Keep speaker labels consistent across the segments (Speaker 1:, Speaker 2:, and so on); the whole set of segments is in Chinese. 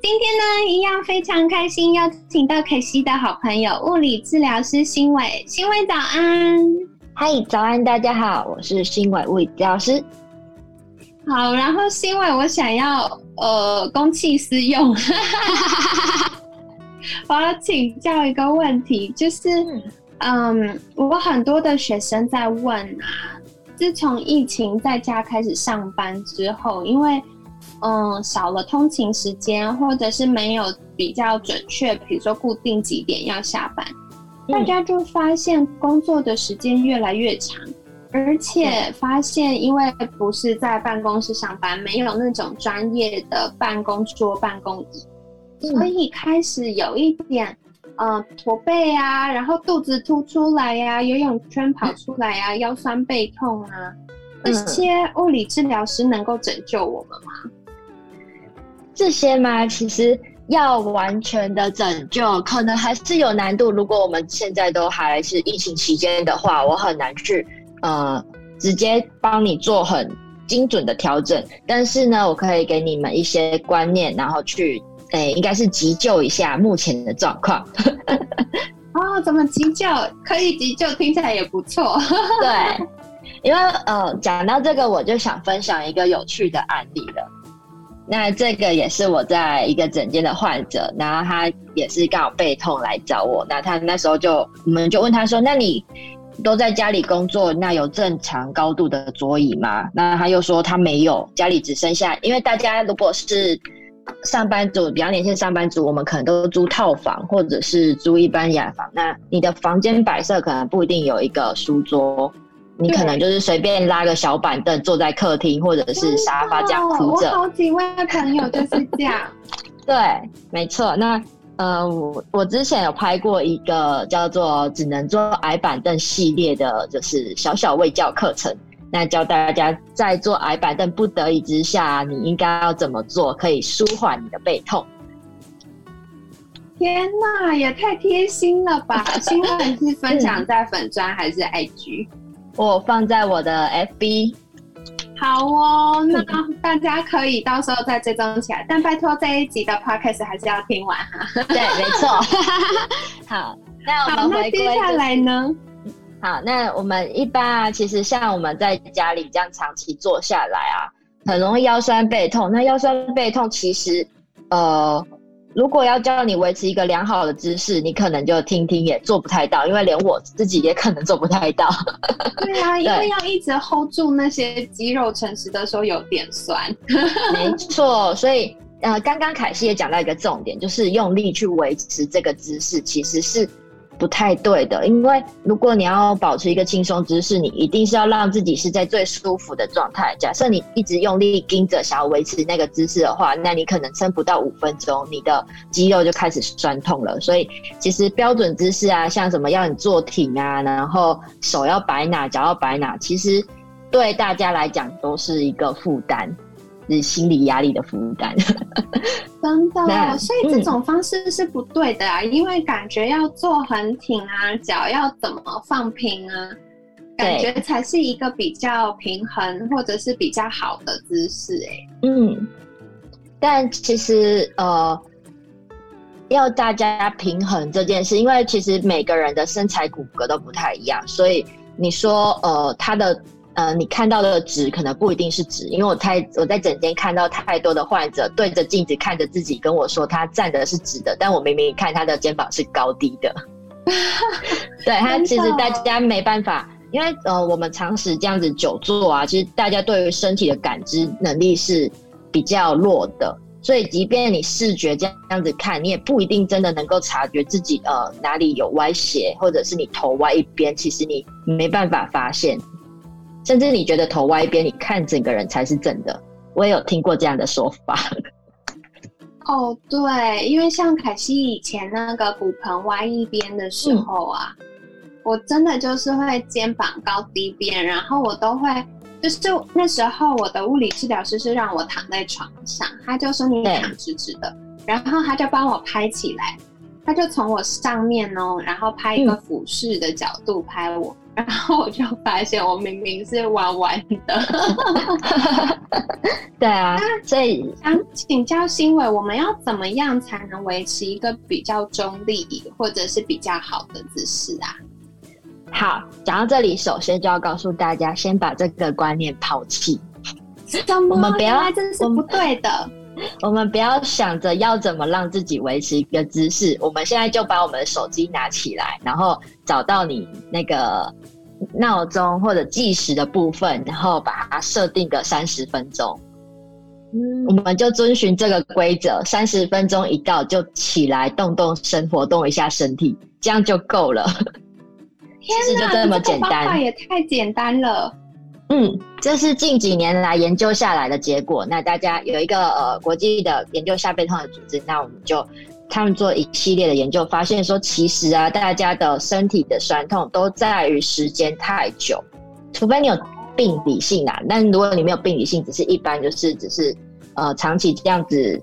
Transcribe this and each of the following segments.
Speaker 1: 今天呢，一样非常开心，邀请到凯西的好朋友物理治疗师新伟。新伟早安，
Speaker 2: 嗨，早安，大家好，我是新伟物理治疗师。
Speaker 1: 好，然后新伟，我想要呃公器私用，我要请教一个问题，就是嗯，我很多的学生在问啊，自从疫情在家开始上班之后，因为嗯，少了通勤时间，或者是没有比较准确，比如说固定几点要下班，大家就发现工作的时间越来越长，而且发现因为不是在办公室上班，没有那种专业的办公桌、办公椅，所以开始有一点呃驼背啊，然后肚子凸出来呀，游泳圈跑出来呀，腰酸背痛啊，这些物理治疗师能够拯救我们吗？
Speaker 2: 这些吗？其实要完全的拯救，可能还是有难度。如果我们现在都还是疫情期间的话，我很难去呃直接帮你做很精准的调整。但是呢，我可以给你们一些观念，然后去诶，应该是急救一下目前的状况。
Speaker 1: 哦，怎么急救？可以急救，听起来也不错。
Speaker 2: 对，因为呃，讲到这个，我就想分享一个有趣的案例了。那这个也是我在一个诊间的患者，然后他也是刚好背痛来找我。那他那时候就，我们就问他说：“那你都在家里工作，那有正常高度的桌椅吗？”那他又说他没有，家里只剩下，因为大家如果是上班族，比较年轻的上班族，我们可能都租套房或者是租一般雅房。那你的房间摆设可能不一定有一个书桌。你可能就是随便拉个小板凳坐在客厅或者是沙发这样哭着。
Speaker 1: 我好几位朋友就是这样。
Speaker 2: 对，没错。那呃，我我之前有拍过一个叫做“只能坐矮板凳”系列的，就是小小卫教课程。那教大家在坐矮板凳不得已之下，你应该要怎么做，可以舒缓你的背痛。
Speaker 1: 天哪，也太贴心了吧！新闻是分享在粉砖还是 IG？
Speaker 2: 我放在我的 FB，
Speaker 1: 好哦，那大家可以到时候再追踪起来。但拜托这一集的 Podcast 还是要听完哈。
Speaker 2: 对，没错。好，那我们回
Speaker 1: 接下来呢？
Speaker 2: 好，那我们一般啊，其实像我们在家里这样长期坐下来啊，很容易腰酸背痛。那腰酸背痛其实，呃。如果要教你维持一个良好的姿势，你可能就听听也做不太到，因为连我自己也可能做不太到。
Speaker 1: 对啊，因为要一直 hold 住那些肌肉，诚实的说有点酸。
Speaker 2: 没错，所以呃，刚刚凯西也讲到一个重点，就是用力去维持这个姿势，其实是。不太对的，因为如果你要保持一个轻松姿势，你一定是要让自己是在最舒服的状态。假设你一直用力盯着想要维持那个姿势的话，那你可能撑不到五分钟，你的肌肉就开始酸痛了。所以其实标准姿势啊，像什么要你坐挺啊，然后手要摆哪，脚要摆哪，其实对大家来讲都是一个负担。是心理压力的负担，
Speaker 1: 真的，所以这种方式是不对的啊！因为感觉要坐很挺啊，脚要怎么放平啊，感觉才是一个比较平衡或者是比较好的姿势。哎，
Speaker 2: 嗯，但其实呃，要大家平衡这件事，因为其实每个人的身材骨骼都不太一样，所以你说呃，他的。呃，你看到的纸可能不一定是纸，因为我太我在诊间看到太多的患者对着镜子看着自己跟我说他站的是直的，但我明明看他的肩膀是高低的。对他其实大家没办法，因为呃我们常时这样子久坐啊，其实大家对于身体的感知能力是比较弱的，所以即便你视觉这样这样子看，你也不一定真的能够察觉自己呃哪里有歪斜，或者是你头歪一边，其实你没办法发现。甚至你觉得头歪一边，你看整个人才是正的。我也有听过这样的说法。
Speaker 1: 哦，对，因为像凯西以前那个骨盆歪一边的时候啊，我真的就是会肩膀高低边，然后我都会，就是那时候我的物理治疗师是让我躺在床上，他就说你躺直直的，然后他就帮我拍起来，他就从我上面哦，然后拍一个俯视的角度拍我。然后我就发现，我明明是弯弯的。
Speaker 2: 对啊，所以
Speaker 1: 想请教新伟，我们要怎么样才能维持一个比较中立或者是比较好的姿势啊？
Speaker 2: 好，讲到这里，首先就要告诉大家，先把这个观念抛弃。
Speaker 1: 我们不要，这是不对的。
Speaker 2: 我们不要想着要怎么让自己维持一个姿势，我们现在就把我们的手机拿起来，然后找到你那个闹钟或者计时的部分，然后把它设定个三十分钟。嗯，我们就遵循这个规则，三十分钟一到就起来动动身，活动一下身体，这样就够了。
Speaker 1: 天哪，这么简单，也太简单了。
Speaker 2: 嗯，这是近几年来研究下来的结果。那大家有一个呃国际的研究下背痛的组织，那我们就他们做一系列的研究，发现说其实啊，大家的身体的酸痛都在于时间太久，除非你有病理性啦。但如果你没有病理性，只是一般就是只是呃长期这样子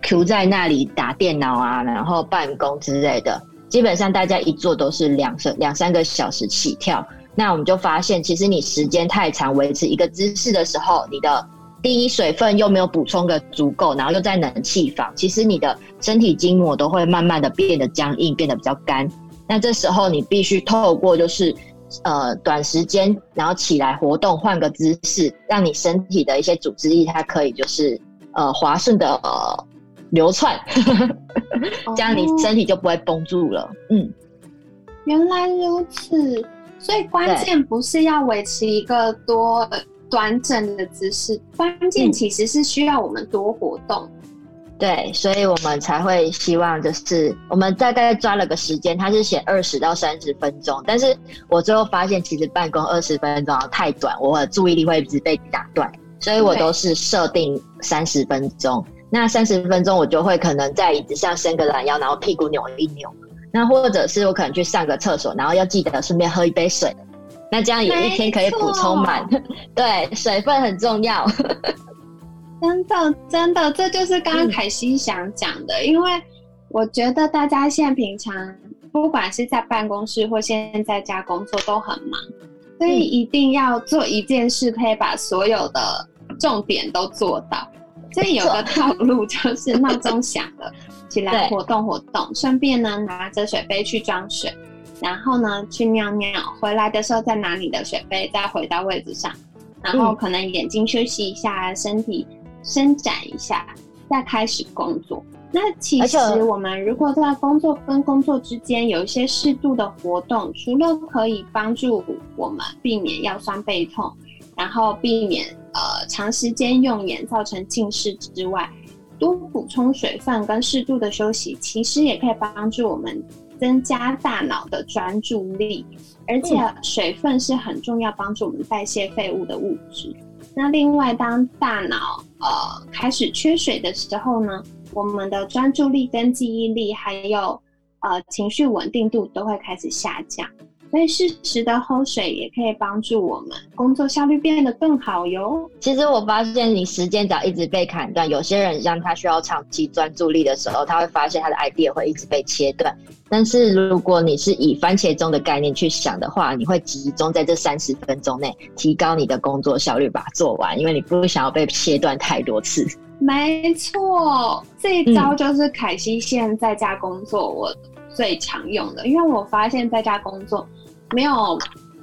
Speaker 2: Q 在那里打电脑啊，然后办公之类的，基本上大家一坐都是两两两三个小时起跳。那我们就发现，其实你时间太长维持一个姿势的时候，你的第一水分又没有补充的足够，然后又在冷气房，其实你的身体筋膜都会慢慢的变得僵硬，变得比较干。那这时候你必须透过就是呃短时间，然后起来活动，换个姿势，让你身体的一些组织力它可以就是呃滑顺的呃流窜，这样你身体就不会绷住了。嗯，
Speaker 1: 原来如此。所以关键不是要维持一个多端正的姿势，关键其实是需要我们多活动。
Speaker 2: 对，所以我们才会希望就是我们大概抓了个时间，它是写二十到三十分钟，但是我最后发现其实办公二十分钟太短，我的注意力会一直被打断，所以我都是设定三十分钟。那三十分钟我就会可能在椅子上伸个懒腰，然后屁股扭一扭。那或者是我可能去上个厕所，然后要记得顺便喝一杯水，那这样也一天可以补充满。对，水分很重要。
Speaker 1: 真的，真的，这就是刚刚凯西想讲的，因为我觉得大家现在平常不管是在办公室或现在在家工作都很忙，所以一定要做一件事，可以把所有的重点都做到。所以有个套路 就是闹钟响了。起来活动活动，顺便呢拿着水杯去装水，然后呢去尿尿，回来的时候再拿你的水杯再回到位置上，然后可能眼睛休息一下，身体伸展一下，再开始工作。那其实我们如果在工作跟工作之间有一些适度的活动，除了可以帮助我们避免腰酸背痛，然后避免呃长时间用眼造成近视之外，多补充水分跟适度的休息，其实也可以帮助我们增加大脑的专注力。而且水分是很重要，帮助我们代谢废物的物质。那另外，当大脑呃开始缺水的时候呢，我们的专注力跟记忆力，还有呃情绪稳定度都会开始下降。所以适时的喝水也可以帮助我们工作效率变得更好哟。
Speaker 2: 其实我发现，你时间只要一直被砍断，有些人像他需要长期专注力的时候，他会发现他的 idea 会一直被切断。但是如果你是以番茄钟的概念去想的话，你会集中在这三十分钟内提高你的工作效率，把它做完，因为你不想要被切断太多次。
Speaker 1: 没错，这一招就是凯西现在在家工作我最常用的，因为我发现在家工作。没有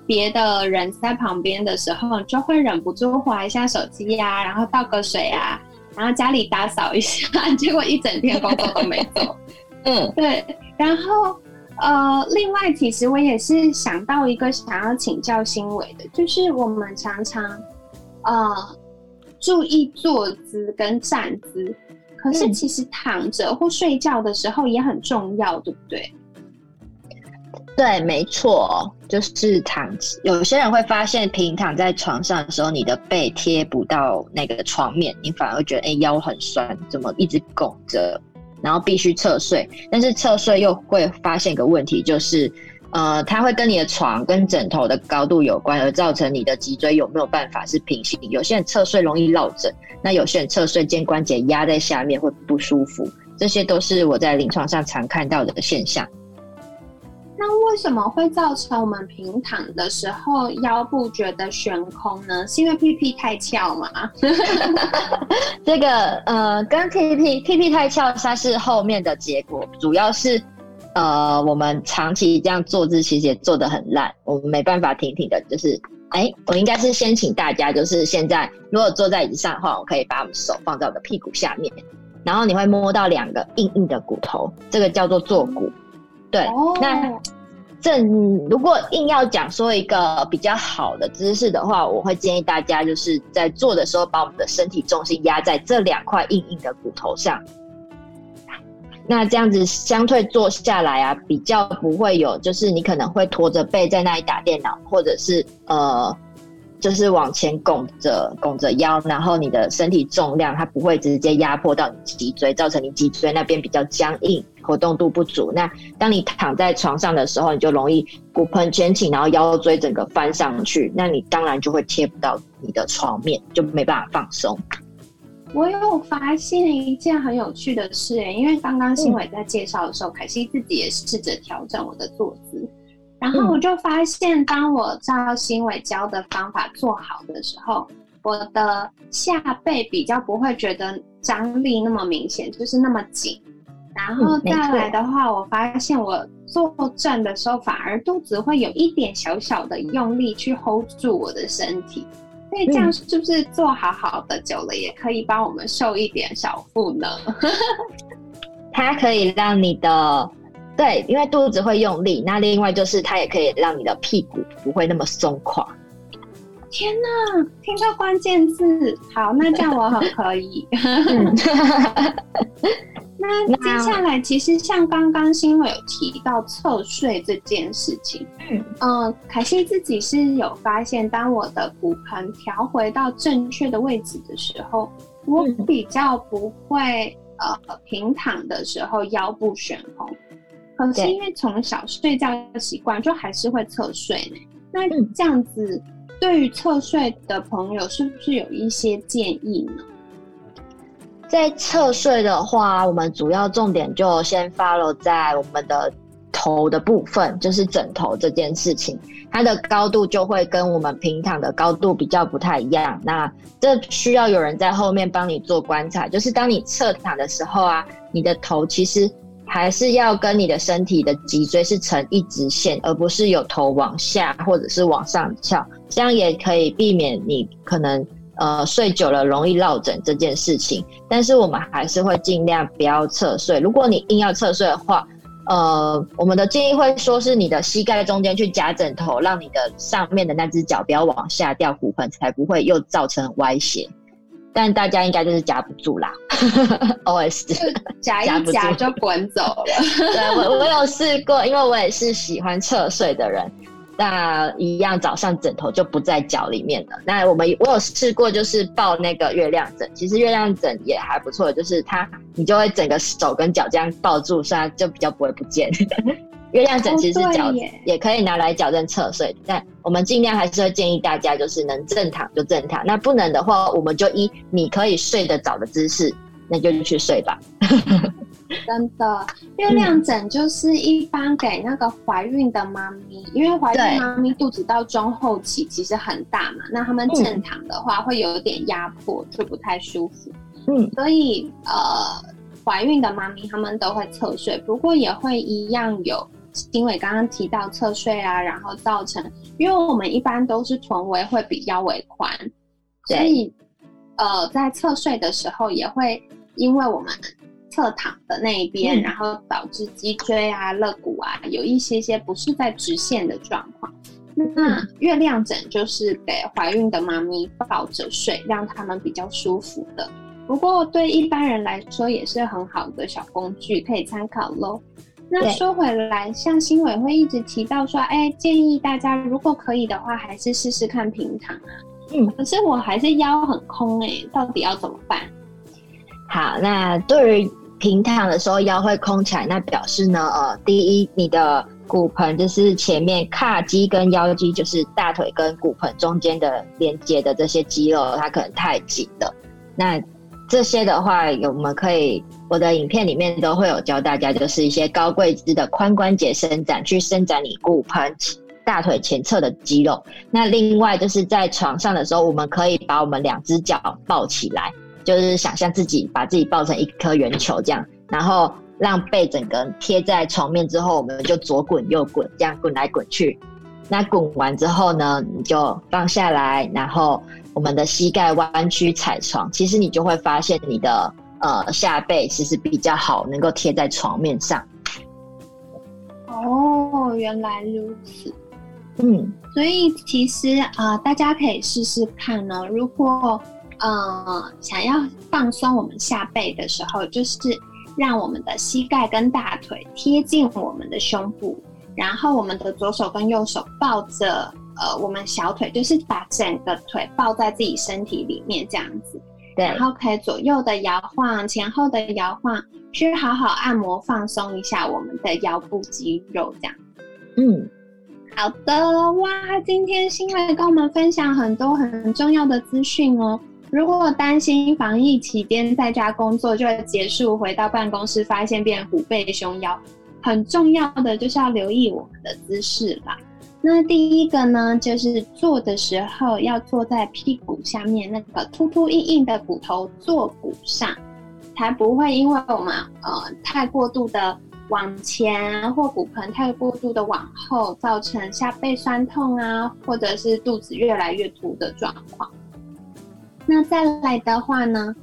Speaker 1: 别的人在旁边的时候，就会忍不住划一下手机呀，然后倒个水啊，然后家里打扫一下，结果一整天工作都没做。嗯，对。然后呃，另外，其实我也是想到一个想要请教新伟的，就是我们常常呃注意坐姿跟站姿，可是其实躺着或睡觉的时候也很重要，对不对？
Speaker 2: 对，没错，就是躺。有些人会发现平躺在床上的时候，你的背贴不到那个床面，你反而觉得哎腰很酸，怎么一直拱着，然后必须侧睡。但是侧睡又会发现一个问题，就是呃，它会跟你的床跟枕头的高度有关，而造成你的脊椎有没有办法是平行。有些人侧睡容易落枕，那有些人侧睡肩关节压在下面会不舒服，这些都是我在临床上常看到的现象。
Speaker 1: 那为什么会造成我们平躺的时候腰部觉得悬空呢？是因为屁屁太翘吗？
Speaker 2: 这个呃，跟屁屁屁屁太翘，它是后面的结果，主要是呃，我们长期这样坐姿其实也做的很烂，我们没办法挺挺的。就是，哎，我应该是先请大家，就是现在如果坐在椅子上的话，我可以把我们手放在我的屁股下面，然后你会摸到两个硬硬的骨头，这个叫做坐骨。对，那正如果硬要讲说一个比较好的姿势的话，我会建议大家就是在做的时候，把我们的身体重心压在这两块硬硬的骨头上。那这样子相对坐下来啊，比较不会有，就是你可能会驼着背在那里打电脑，或者是呃。就是往前拱着拱着腰，然后你的身体重量它不会直接压迫到你脊椎，造成你脊椎那边比较僵硬，活动度不足。那当你躺在床上的时候，你就容易骨盆前倾，然后腰椎整个翻上去，那你当然就会贴不到你的床面，就没办法放松。
Speaker 1: 我有发现一件很有趣的事，因为刚刚新伟在介绍的时候，凯西自己也试着调整我的坐姿。然后我就发现，当我照新伟教的方法做好的时候，我的下背比较不会觉得张力那么明显，就是那么紧。然后再来的话，我发现我坐正的时候，反而肚子会有一点小小的用力去 hold 住我的身体。所以这样是不是坐好好的久了，也可以帮我们瘦一点小腹呢？
Speaker 2: 它可以让你的。对，因为肚子会用力，那另外就是它也可以让你的屁股不会那么松垮。
Speaker 1: 天哪，听到关键字，好，那这样我很可以。那接下来，其实像刚刚新伟有提到侧睡这件事情，嗯嗯，凯西自己是有发现，当我的骨盆调回到正确的位置的时候，我比较不会呃平躺的时候腰部悬空。可是因为从小睡觉的习惯，就还是会侧睡呢。那这样子，对于侧睡的朋友，是不是有一些建议呢？
Speaker 2: 在侧睡的话，我们主要重点就先 follow 在我们的头的部分，就是枕头这件事情，它的高度就会跟我们平躺的高度比较不太一样。那这需要有人在后面帮你做观察，就是当你侧躺的时候啊，你的头其实。还是要跟你的身体的脊椎是成一直线，而不是有头往下或者是往上翘，这样也可以避免你可能呃睡久了容易落枕这件事情。但是我们还是会尽量不要侧睡。如果你硬要侧睡的话，呃，我们的建议会说是你的膝盖中间去夹枕头，让你的上面的那只脚不要往下掉，骨盆才不会又造成歪斜。但大家应该就是夹不住啦，O S
Speaker 1: 夹一夹就滚走了。
Speaker 2: 对我我有试过，因为我也是喜欢侧睡的人，那一样早上枕头就不在脚里面了。那我们我有试过，就是抱那个月亮枕，其实月亮枕也还不错，就是它你就会整个手跟脚这样抱住，所以就比较不会不见。月亮枕其实是矫也可以拿来矫正侧睡，但我们尽量还是会建议大家，就是能正躺就正躺，那不能的话，我们就依你可以睡得着的姿势，那就去睡吧。
Speaker 1: 真的，月亮枕就是一般给那个怀孕的妈咪，因为怀孕妈咪肚子到中后期其实很大嘛，那他们正躺的话会有点压迫，就不太舒服。嗯，所以呃，怀孕的妈咪他们都会侧睡，不过也会一样有。因为刚刚提到侧睡啊，然后造成，因为我们一般都是臀围会比腰围宽，所以呃，在侧睡的时候也会因为我们侧躺的那一边，然后导致脊椎啊、肋骨啊有一些些不是在直线的状况。那月亮枕就是给怀孕的妈咪抱着睡，让他们比较舒服的。不过对一般人来说也是很好的小工具，可以参考喽。那说回来，像新委会一直提到说，哎，建议大家如果可以的话，还是试试看平躺啊。嗯，可是我还是腰很空哎，到底要怎么办？
Speaker 2: 好，那对于平躺的时候腰会空起来，那表示呢，呃，第一，你的骨盆就是前面髂肌跟腰肌，就是大腿跟骨盆中间的连接的这些肌肉，它可能太紧了。那这些的话，有我们可以我的影片里面都会有教大家，就是一些高跪姿的髋关节伸展，去伸展你骨盆、大腿前侧的肌肉。那另外就是在床上的时候，我们可以把我们两只脚抱起来，就是想象自己把自己抱成一颗圆球这样，然后让背整个贴在床面之后，我们就左滚右滚，这样滚来滚去。那滚完之后呢，你就放下来，然后我们的膝盖弯曲踩床，其实你就会发现你的呃下背其实比较好，能够贴在床面上。
Speaker 1: 哦，原来如此。嗯，所以其实啊，大家可以试试看呢。如果呃想要放松我们下背的时候，就是让我们的膝盖跟大腿贴近我们的胸部。然后我们的左手跟右手抱着呃我们小腿，就是把整个腿抱在自己身体里面这样子，
Speaker 2: 对。
Speaker 1: 然后可以左右的摇晃，前后的摇晃，去好好按摩放松一下我们的腰部肌肉这样。
Speaker 2: 嗯，
Speaker 1: 好的哇，今天新来跟我们分享很多很重要的资讯哦。如果担心防疫期间在家工作就会结束，回到办公室发现变虎背熊腰。很重要的就是要留意我们的姿势啦。那第一个呢，就是坐的时候要坐在屁股下面那个凸凸硬硬的骨头坐骨上，才不会因为我们呃太过度的往前或骨盆太过度的往后，造成下背酸痛啊，或者是肚子越来越凸的状况。那再来的话呢？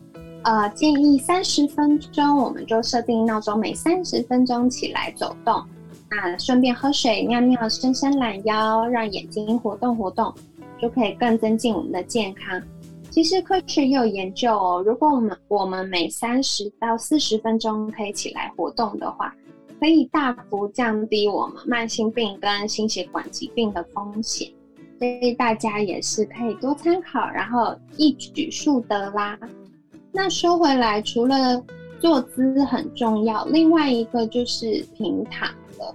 Speaker 1: 呃，建议三十分钟，我们就设定闹钟，每三十分钟起来走动，那顺便喝水、尿尿、伸伸懒腰，让眼睛活动活动，就可以更增进我们的健康。其实科学也有研究哦，如果我们我们每三十到四十分钟可以起来活动的话，可以大幅降低我们慢性病跟心血管疾病的风险，所以大家也是可以多参考，然后一举数得啦。那说回来，除了坐姿很重要，另外一个就是平躺了。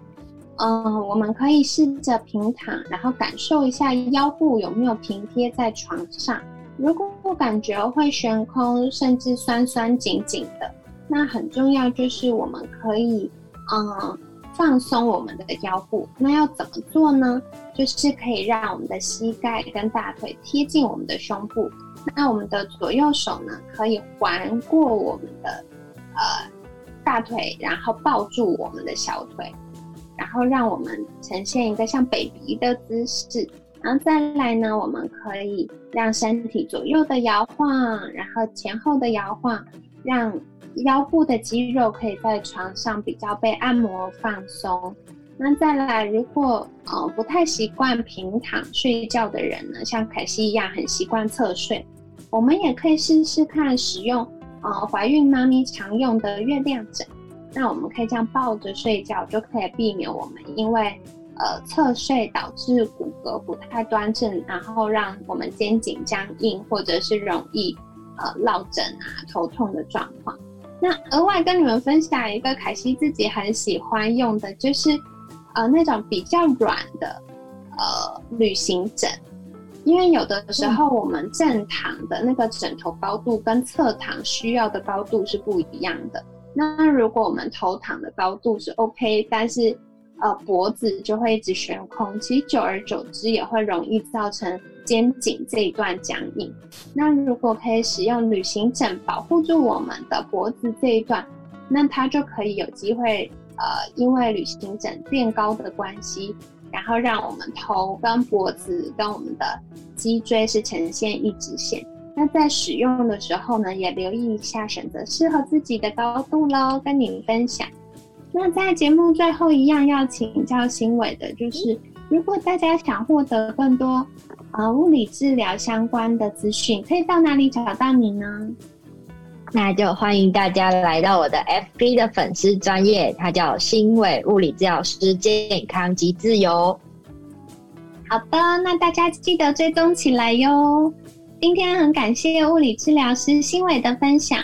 Speaker 1: 嗯，我们可以试着平躺，然后感受一下腰部有没有平贴在床上。如果感觉会悬空，甚至酸酸紧紧的，那很重要就是我们可以嗯放松我们的腰部。那要怎么做呢？就是可以让我们的膝盖跟大腿贴近我们的胸部。那我们的左右手呢，可以环过我们的呃大腿，然后抱住我们的小腿，然后让我们呈现一个像 baby 的姿势。然后再来呢，我们可以让身体左右的摇晃，然后前后的摇晃，让腰部的肌肉可以在床上比较被按摩放松。那再来，如果呃不太习惯平躺睡觉的人呢，像凯西一样很习惯侧睡。我们也可以试试看使用，呃，怀孕妈咪常用的月亮枕。那我们可以这样抱着睡觉，就可以避免我们因为呃侧睡导致骨骼不太端正，然后让我们肩颈僵硬，或者是容易呃落枕啊、头痛的状况。那额外跟你们分享一个凯西自己很喜欢用的，就是呃那种比较软的呃旅行枕。因为有的时候我们正躺的那个枕头高度跟侧躺需要的高度是不一样的。那如果我们头躺的高度是 OK，但是呃脖子就会一直悬空，其实久而久之也会容易造成肩颈这一段僵硬。那如果可以使用旅行枕保护住我们的脖子这一段，那它就可以有机会呃因为旅行枕垫高的关系。然后让我们头跟脖子跟我们的脊椎是呈现一直线。那在使用的时候呢，也留意一下，选择适合自己的高度喽。跟你们分享。那在节目最后一样要请教新伟的，就是如果大家想获得更多呃物理治疗相关的资讯，可以到哪里找到你呢？
Speaker 2: 那就欢迎大家来到我的 FB 的粉丝专业，它叫新伟物理治疗师健康及自由。
Speaker 1: 好的，那大家记得追踪起来哟。今天很感谢物理治疗师新伟的分享，